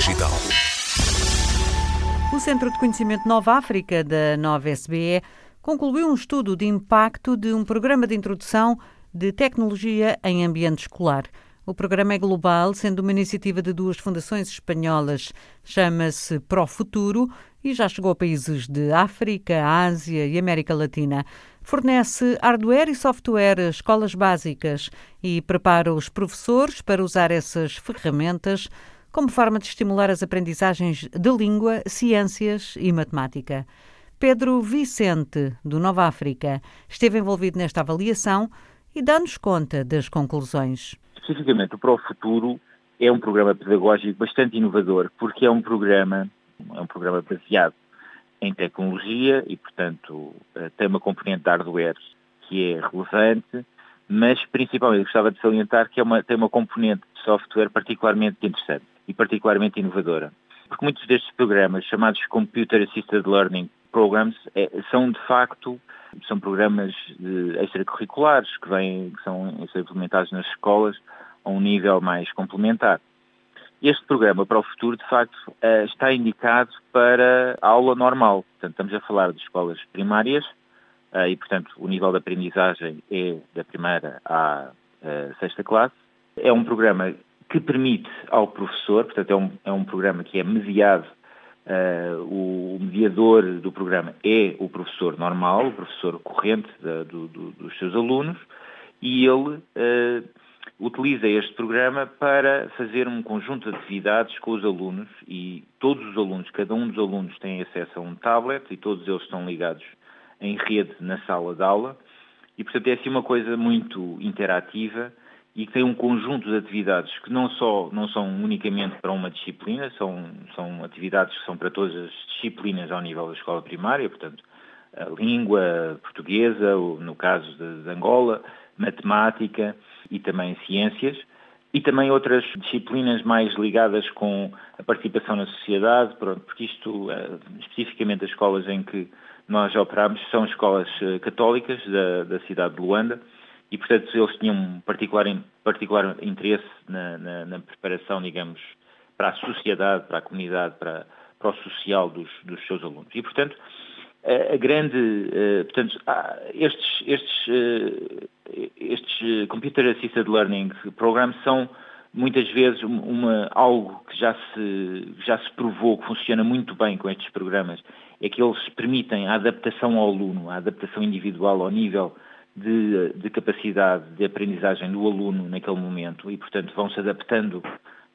Digital. O Centro de Conhecimento Nova África da Nova SBE concluiu um estudo de impacto de um programa de introdução de tecnologia em ambiente escolar. O programa é global, sendo uma iniciativa de duas fundações espanholas. Chama-se Pro Futuro e já chegou a países de África, Ásia e América Latina. Fornece hardware e software a escolas básicas e prepara os professores para usar essas ferramentas como forma de estimular as aprendizagens de língua, ciências e matemática. Pedro Vicente, do Nova África, esteve envolvido nesta avaliação e dá-nos conta das conclusões. Especificamente, o Pro Futuro é um programa pedagógico bastante inovador, porque é um programa, é um programa baseado em tecnologia e, portanto, eh, tem uma componente de hardware que é relevante, mas principalmente gostava de salientar que é uma, tem uma componente de software particularmente interessante e particularmente inovadora. Porque muitos destes programas, chamados Computer Assisted Learning Programs, é, são de facto são programas extracurriculares que, vêm, que são implementados nas escolas a um nível mais complementar. Este programa para o futuro, de facto, eh, está indicado para a aula normal. Portanto, estamos a falar de escolas primárias eh, e, portanto, o nível de aprendizagem é da primeira à eh, sexta classe. É um programa que permite ao professor, portanto é um, é um programa que é mediado, uh, o, mediador do programa é o professor normal, o professor corrente da, do, do, dos seus alunos, e ele uh, utiliza este programa para fazer um conjunto de atividades com os alunos e todos os alunos, cada um dos alunos tem acesso a um tablet e todos eles estão ligados em rede na sala de aula e portanto é assim uma coisa muito interativa e que tem um conjunto de atividades que não, só, não são unicamente para uma disciplina, são, são atividades que são para todas as disciplinas ao nível da escola primária, portanto, a língua portuguesa, no caso de, Angola, matemática e também ciências, e também outras disciplinas mais ligadas com a participação na sociedade, porque isto, eh, especificamente as escolas em que nós operamos, são escolas eh, católicas da, da cidade de Luanda, e, portanto, eles tinham um particular, particular interesse na, na, na, preparação, digamos, para a sociedade, para a comunidade, para, para o social dos, dos seus alunos. E, portanto, a, a grande, uh, portanto, estes, estes, uh, estes Computer Assisted Learning Programs são muitas vezes uma, algo que já se, já se provou que funciona muito bem com estes programas, é que eles permitem a adaptação ao aluno, a adaptação individual ao nível de, de, capacidade de aprendizagem do aluno naquele momento e, portanto, vão se adaptando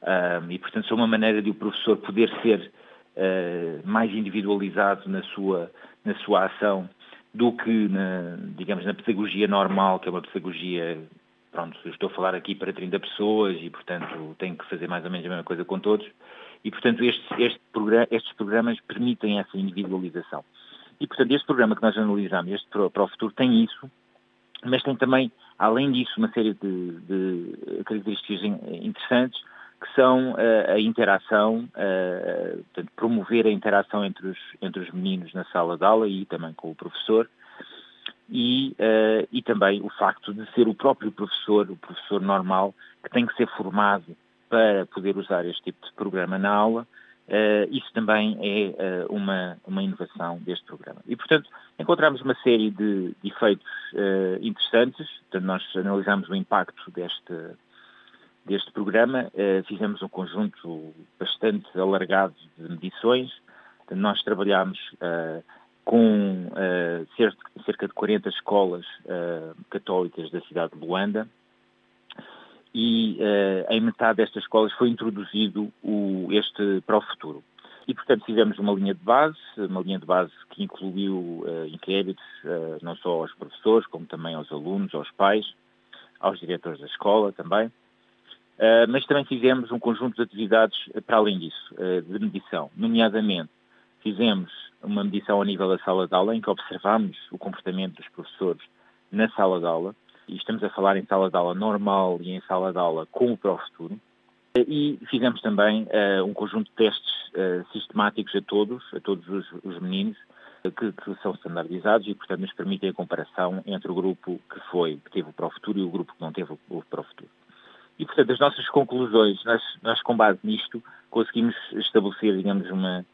uh, e, portanto, são uma maneira de o professor poder ser uh, mais individualizado na sua, na sua ação do que, na, digamos, na pedagogia normal, que é uma pedagogia, pronto, eu estou a falar aqui para 30 pessoas e, portanto, tenho que fazer mais ou menos a mesma coisa com todos. E, portanto, estes, este programa, estes programas permitem essa individualização. E, portanto, este programa que nós analisamos, este para o futuro, tem isso, mas tem também, além disso, uma série de, de características interessantes que são uh, a interação, uh, portanto, promover a interação entre os, entre os meninos na sala de aula e também com o professor, e, uh, e também o facto de ser o próprio professor, o professor normal, que tem que ser formado para poder usar este tipo de programa na aula, Uh, isso também é uh, uma, uma inovação deste programa. E, portanto, encontramos uma série de, de efeitos uh, interessantes. Portanto, nós analisamos o impacto deste, deste programa, fizemos um conjunto bastante alargado de medições. Portanto, nós trabalhamos com cerca de 40 escolas católicas da cidade de Luanda, e uh, em metade destas escolas foi introduzido o, este para o futuro. E, portanto, fizemos uma linha de base, uma linha de base que incluiu uh, inquéritos uh, não só aos professores, como também aos alunos, aos pais, aos diretores da escola também. Uh, mas também fizemos um conjunto de atividades para além disso, de medição. Nomeadamente, fizemos uma medição a nível da sala de aula, em que observamos o comportamento dos professores na sala de aula, e estamos a falar em sala de aula normal e em sala de aula com o Pro Futuro. E fizemos também uh, um conjunto de testes uh, sistemáticos a todos, a todos os, os meninos, que, que, são standardizados e, portanto, nos permitem a comparação entre o grupo que foi, que teve o Pro Futuro e o grupo que não teve o, o Pro Futuro. E, portanto, as nossas conclusões, nós, nós com base nisto, conseguimos estabelecer, digamos, uma,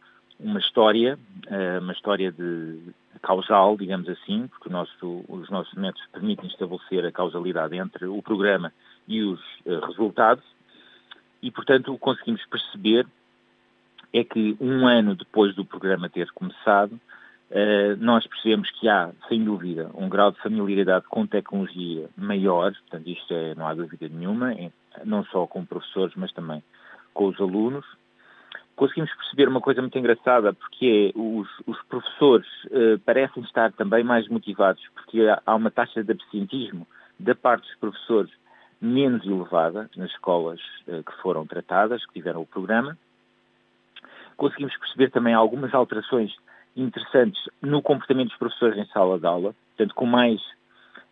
uma história, uh, uma história de, causal, digamos assim, porque nosso, os nossos métodos permitem estabelecer a causalidade entre o programa e os uh, resultados, e, portanto, o conseguimos perceber é que um ano depois do programa ter começado, uh, nós percebemos que há, sem dúvida, um grau de familiaridade com tecnologia maior, portanto, isto é, não há dúvida nenhuma, não só com professores, mas também com os alunos. Conseguimos perceber uma coisa muito engraçada, porque é, os, os professores uh, parecem estar também mais motivados, porque há uma taxa de absentismo da parte dos professores menos elevada nas escolas uh, que foram tratadas, que tiveram o programa. Conseguimos perceber também algumas alterações interessantes no comportamento dos professores em sala de aula, portanto, com mais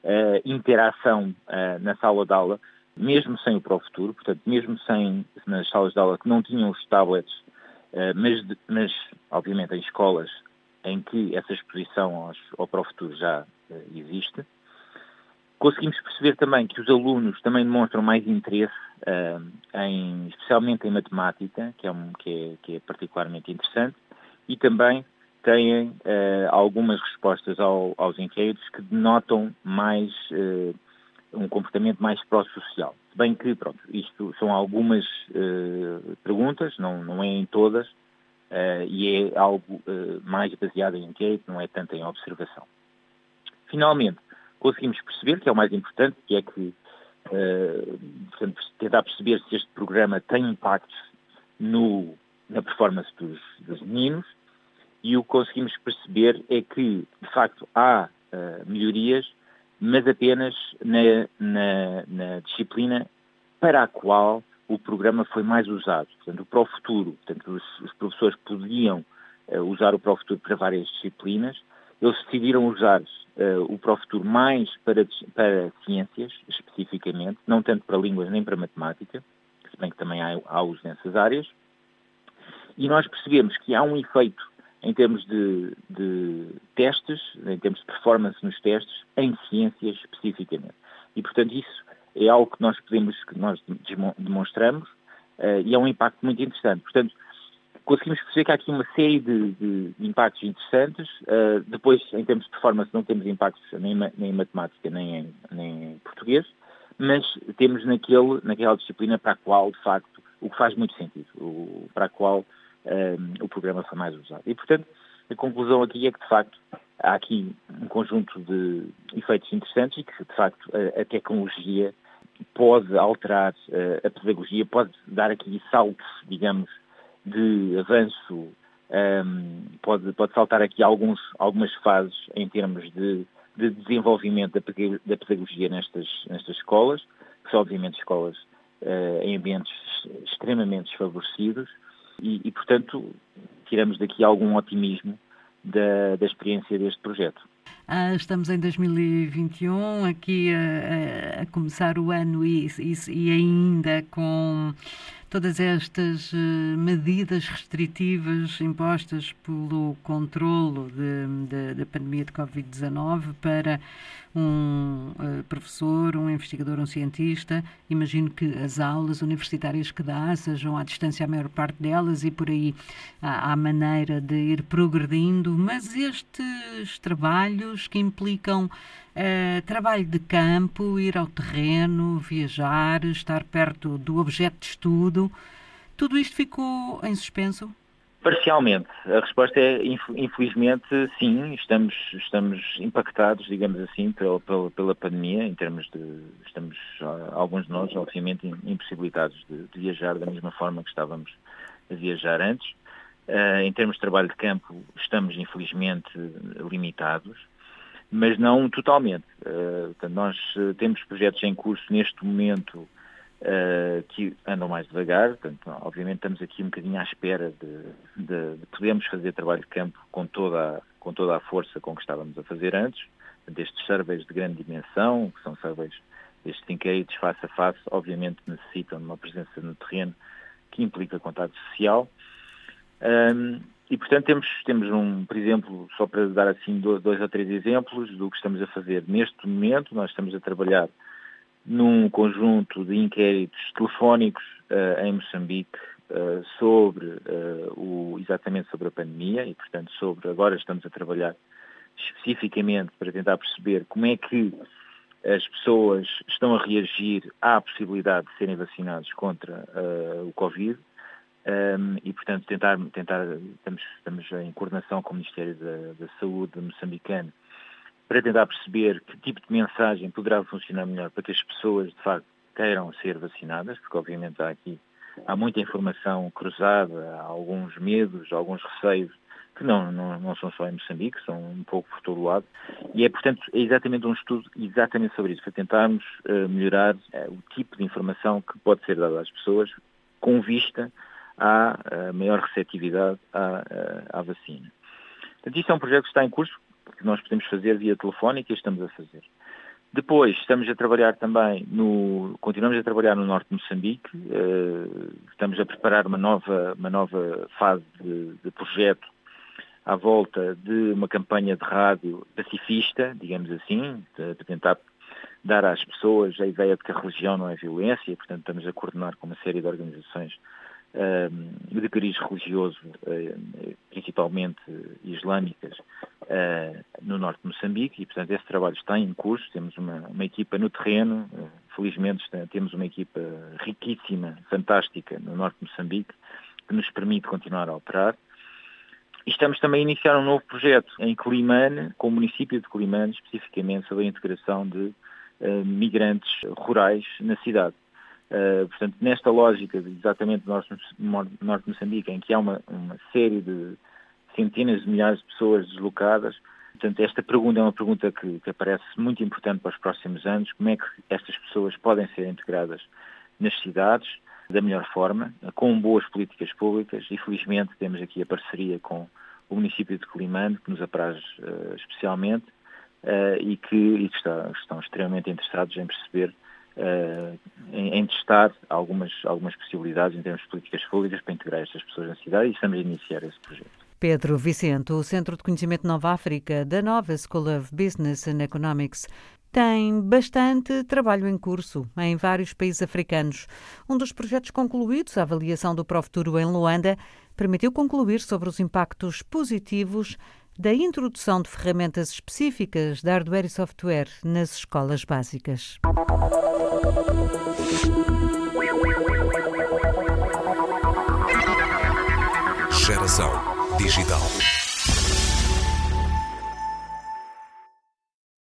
uh, interação na sala de aula, mesmo sem o Pro Futuro, portanto, mesmo sem nas salas de aula que não tinham os tablets, mas, mas, obviamente em escolas em que essa exposição ao Pro Futuro já existe. Conseguimos perceber também que os alunos também demonstram mais interesse, uh, em, especialmente em matemática, que é, um, que, é, que é, particularmente interessante, e também têm algumas respostas ao, aos inquéritos que denotam mais um comportamento mais pró-social. Bem que, pronto, isto são algumas perguntas, não, não é em todas, e é algo mais baseado em inquérito, não é tanto em observação. Finalmente, conseguimos perceber, que é o mais importante, que é que uh, portanto, tentar perceber se este programa tem impactos no, na performance dos, dos, meninos e o que conseguimos perceber é que, de facto, há uh, melhorias, mas apenas na, na, na, disciplina para a qual o programa foi mais usado. Portanto, o Pro Futuro, portanto, os, os professores podiam uh, usar o Pro Futuro para várias disciplinas, eles decidiram usar uh, o Profuturo mais para, para ciências, especificamente, não tanto para línguas nem para matemática, se bem que também há, há uso nessas áreas, e nós percebemos que há um efeito em termos de, de, testes, em termos de performance nos testes, em ciências especificamente. E, portanto, isso é algo que nós podemos, que nós demonstramos, uh, e é um impacto muito interessante. Portanto, conseguimos perceber que há aqui uma série de, de impactos interessantes. Uh, depois, em termos de performance, não temos impactos nem, nem em matemática nem em, nem em português, mas temos naquele, naquela disciplina para a qual, de facto, o que faz muito sentido, o, para a qual um, o programa foi mais usado. E, portanto, a conclusão aqui é que, de facto, há aqui um conjunto de efeitos interessantes e que, de facto, a, a tecnologia pode alterar uh, a pedagogia, pode dar aqui saltos, digamos, de avanço um, pode, pode saltar aqui alguns, algumas fases em termos de, de desenvolvimento da, da, pedagogia nestas, nestas escolas, que são obviamente escolas uh, em ambientes extremamente desfavorecidos e, e, portanto, tiramos daqui algum otimismo da, da experiência deste projeto. Ah, estamos em 2021, aqui a, a começar o ano e, e, e ainda com todas estas uh, medidas restritivas impostas pelo controlo da pandemia de Covid-19 para um uh, professor, um investigador, um cientista. Imagino que as aulas universitárias que dá sejam à distância a maior parte delas e por aí há, há maneira de ir progredindo, mas estes trabalhos que implicam uh, trabalho de campo, ir ao terreno, viajar, estar perto do objeto de estudo, tudo isto ficou em suspenso? Parcialmente. A resposta é, infelizmente, sim, estamos, estamos impactados, digamos assim, pela, pela, pela pandemia, em termos de, estamos, alguns de nós, obviamente, impossibilitados de, de viajar da mesma forma que estávamos a viajar antes. Uh, em termos de trabalho de campo, estamos, infelizmente, limitados, mas não totalmente. Uh, nós temos projetos em curso neste momento uh, que andam mais devagar. Portanto, obviamente estamos aqui um bocadinho à espera de, de, de podermos fazer trabalho de campo com toda, a, com toda a força com que estávamos a fazer antes. Destes surveys de grande dimensão, que são surveys estes inquéritos face a face, obviamente necessitam de uma presença no terreno que implica contato social. Um, e, portanto, temos, temos um, por exemplo, só para dar assim dois ou três exemplos do que estamos a fazer neste momento, nós estamos a trabalhar num conjunto de inquéritos telefónicos uh, em Moçambique uh, sobre uh, o, exatamente sobre a pandemia e, portanto, sobre agora estamos a trabalhar especificamente para tentar perceber como é que as pessoas estão a reagir à possibilidade de serem vacinados contra o Covid um, e, portanto, tentar, tentar estamos, estamos em coordenação com o Ministério da, da Saúde moçambicano para tentar perceber que tipo de mensagem poderá funcionar melhor para que as pessoas, de facto, queiram ser vacinadas, porque obviamente há aqui há muita informação cruzada, há alguns medos, alguns receios que não, não, não são só em Moçambique, são um pouco por todo o lado. E é, portanto, é exatamente um estudo exatamente sobre isso, para tentarmos uh, melhorar uh, o tipo de informação que pode ser dada às pessoas com vista à uh, maior receptividade à, à vacina. Portanto, isto é um projeto que está em curso, que nós podemos fazer via telefónica e estamos a fazer. Depois estamos a trabalhar também no, continuamos a trabalhar no norte de Moçambique, uh, estamos a preparar uma nova, uma nova fase de, de, projeto à volta de uma campanha de rádio pacifista, digamos assim, para tentar dar às pessoas a ideia de que a religião não é violência, portanto estamos a coordenar com uma série de organizações de cariz religioso, principalmente islâmicas, uh, no norte de Moçambique, e portanto esse trabalho está em curso, temos uma, uma equipa no terreno, uh, felizmente temos uma equipa riquíssima, fantástica no norte de Moçambique, que nos permite continuar a operar. E estamos também a iniciar um novo projeto em Climane, com o município de Climane, especificamente sobre a integração de migrantes rurais na cidade. Uh, portanto, nesta lógica, exatamente do Norte, norte de Moçambique, em que há uma, uma, série de centenas de milhares de pessoas deslocadas, portanto, esta pergunta é uma pergunta que, que aparece muito importante para os próximos anos, como é que estas pessoas podem ser integradas nas cidades da melhor forma, com boas políticas públicas e felizmente temos aqui a parceria com o município de Climane, que nos apraz uh, especialmente uh, e que, e que está, estão extremamente interessados em perceber uh, em, em, testar algumas, algumas possibilidades em termos de políticas públicas para integrar estas pessoas na cidade e estamos a iniciar esse projeto. Pedro Vicente, o Centro de Conhecimento Nova África da Nova School of Business and Economics, tem bastante trabalho em curso em vários países africanos. Um dos projetos concluídos, a avaliação do Profuturo em Luanda, permitiu concluir sobre os impactos positivos da introdução de ferramentas específicas de hardware e software nas escolas básicas. Digital.